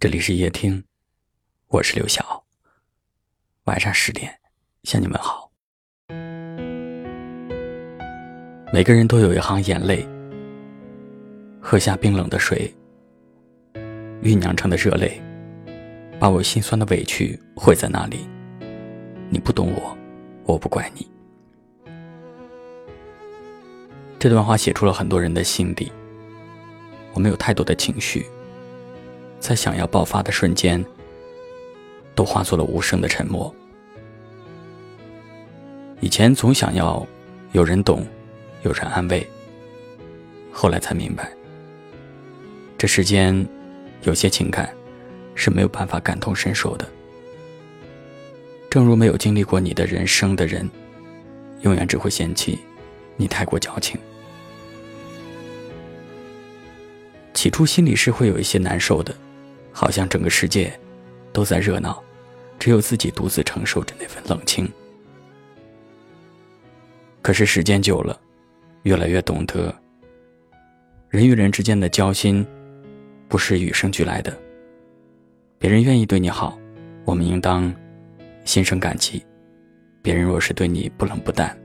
这里是夜听，我是刘晓。晚上十点向你们好。每个人都有一行眼泪，喝下冰冷的水，酝酿成的热泪，把我心酸的委屈汇在那里。你不懂我，我不怪你。这段话写出了很多人的心底。我们有太多的情绪。在想要爆发的瞬间，都化作了无声的沉默。以前总想要有人懂，有人安慰，后来才明白，这世间有些情感是没有办法感同身受的。正如没有经历过你的人生的人，永远只会嫌弃你太过矫情。起初心里是会有一些难受的。好像整个世界都在热闹，只有自己独自承受着那份冷清。可是时间久了，越来越懂得，人与人之间的交心不是与生俱来的。别人愿意对你好，我们应当心生感激；别人若是对你不冷不淡，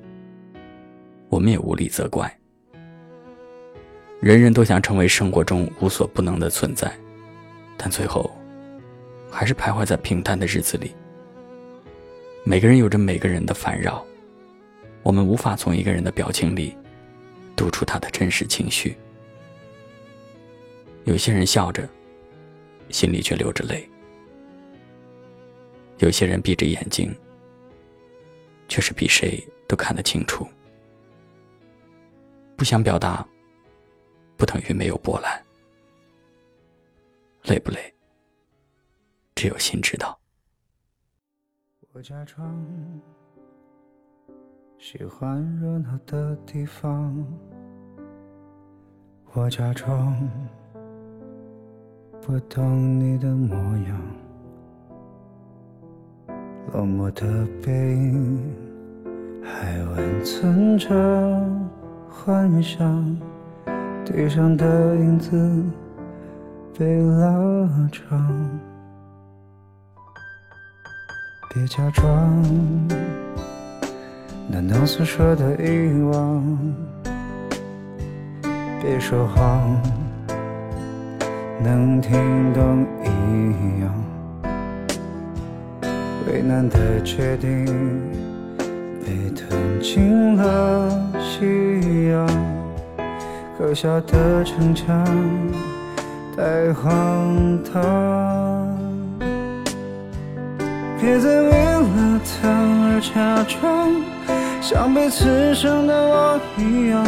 我们也无力责怪。人人都想成为生活中无所不能的存在。但最后，还是徘徊在平淡的日子里。每个人有着每个人的烦扰，我们无法从一个人的表情里读出他的真实情绪。有些人笑着，心里却流着泪；有些人闭着眼睛，却是比谁都看得清楚。不想表达，不等于没有波澜。累不累？只有心知道。我假装喜欢热闹的地方，我假装不懂你的模样，落寞的背影还温存着幻想，地上的影子。被拉长，别假装难能诉说的遗忘，别说谎能听懂一样，为难的决定被吞进了夕阳，可笑的逞强。太荒唐！别再为了他而假装像被刺伤的我一样，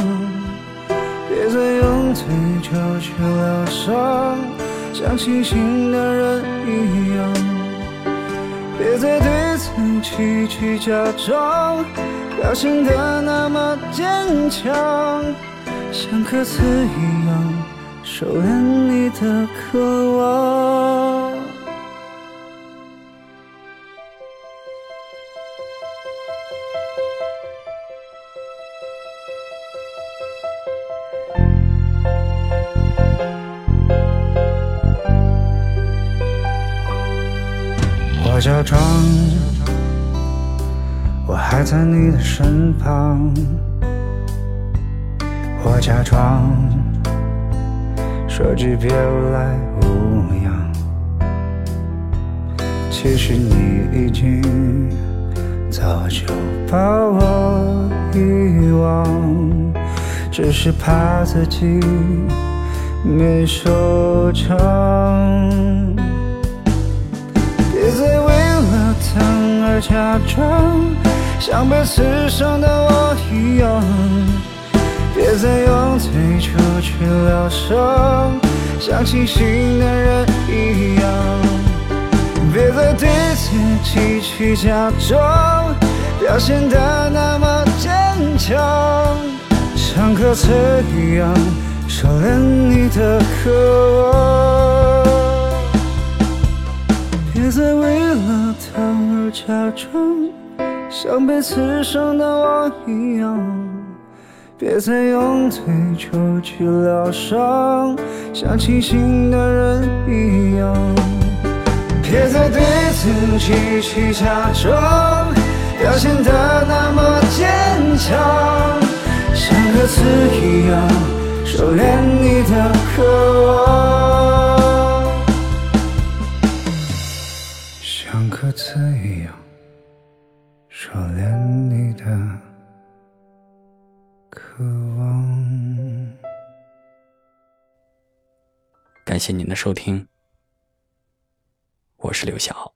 别再用醉酒去疗伤，像清醒的人一样。别再对自己去假装，表现得那么坚强，像歌词一样。收敛你的渴望。我假装我还在你的身旁，我假装。说句别来无恙，其实你已经早就把我遗忘，只是怕自己没收场。别再为了他而假装，像被刺伤的我一样。像清醒的人一样。别再对自己去假装，表现得那么坚强，像歌词一样收敛你的渴望。别再为了他而假装，像被刺伤的我一样。别再用醉酒去疗伤，像清醒的人一样。别再对自己去假装，表现得那么坚强，像歌词一样收敛你的渴望，像歌词一样收敛你的渴望。感谢您的收听，我是刘晓。